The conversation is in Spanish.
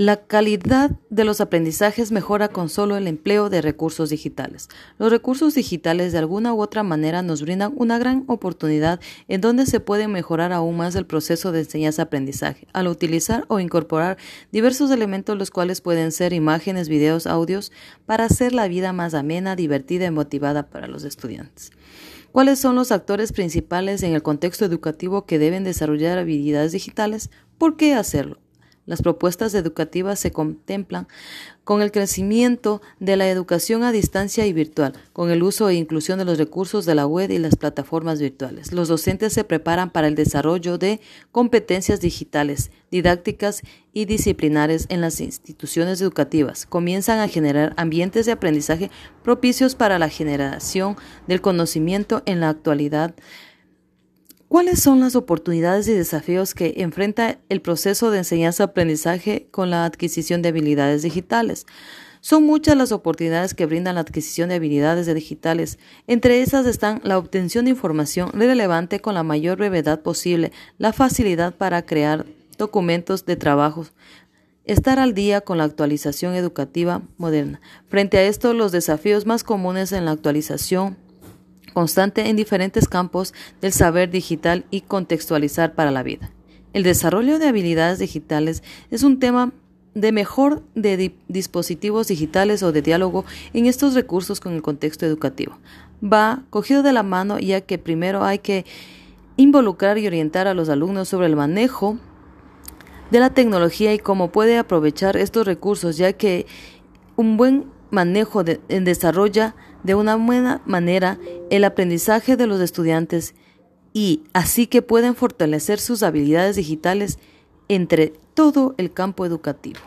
La calidad de los aprendizajes mejora con solo el empleo de recursos digitales. Los recursos digitales de alguna u otra manera nos brindan una gran oportunidad en donde se puede mejorar aún más el proceso de enseñanza-aprendizaje al utilizar o incorporar diversos elementos los cuales pueden ser imágenes, videos, audios para hacer la vida más amena, divertida y motivada para los estudiantes. ¿Cuáles son los actores principales en el contexto educativo que deben desarrollar habilidades digitales? ¿Por qué hacerlo? Las propuestas educativas se contemplan con el crecimiento de la educación a distancia y virtual, con el uso e inclusión de los recursos de la web y las plataformas virtuales. Los docentes se preparan para el desarrollo de competencias digitales, didácticas y disciplinares en las instituciones educativas. Comienzan a generar ambientes de aprendizaje propicios para la generación del conocimiento en la actualidad ¿Cuáles son las oportunidades y desafíos que enfrenta el proceso de enseñanza-aprendizaje con la adquisición de habilidades digitales? Son muchas las oportunidades que brindan la adquisición de habilidades digitales. Entre esas están la obtención de información relevante con la mayor brevedad posible, la facilidad para crear documentos de trabajo, estar al día con la actualización educativa moderna. Frente a esto, los desafíos más comunes en la actualización constante en diferentes campos del saber digital y contextualizar para la vida. El desarrollo de habilidades digitales es un tema de mejor de dispositivos digitales o de diálogo en estos recursos con el contexto educativo. Va cogido de la mano ya que primero hay que involucrar y orientar a los alumnos sobre el manejo de la tecnología y cómo puede aprovechar estos recursos, ya que un buen manejo de, desarrolla de una buena manera el aprendizaje de los estudiantes y así que pueden fortalecer sus habilidades digitales entre todo el campo educativo.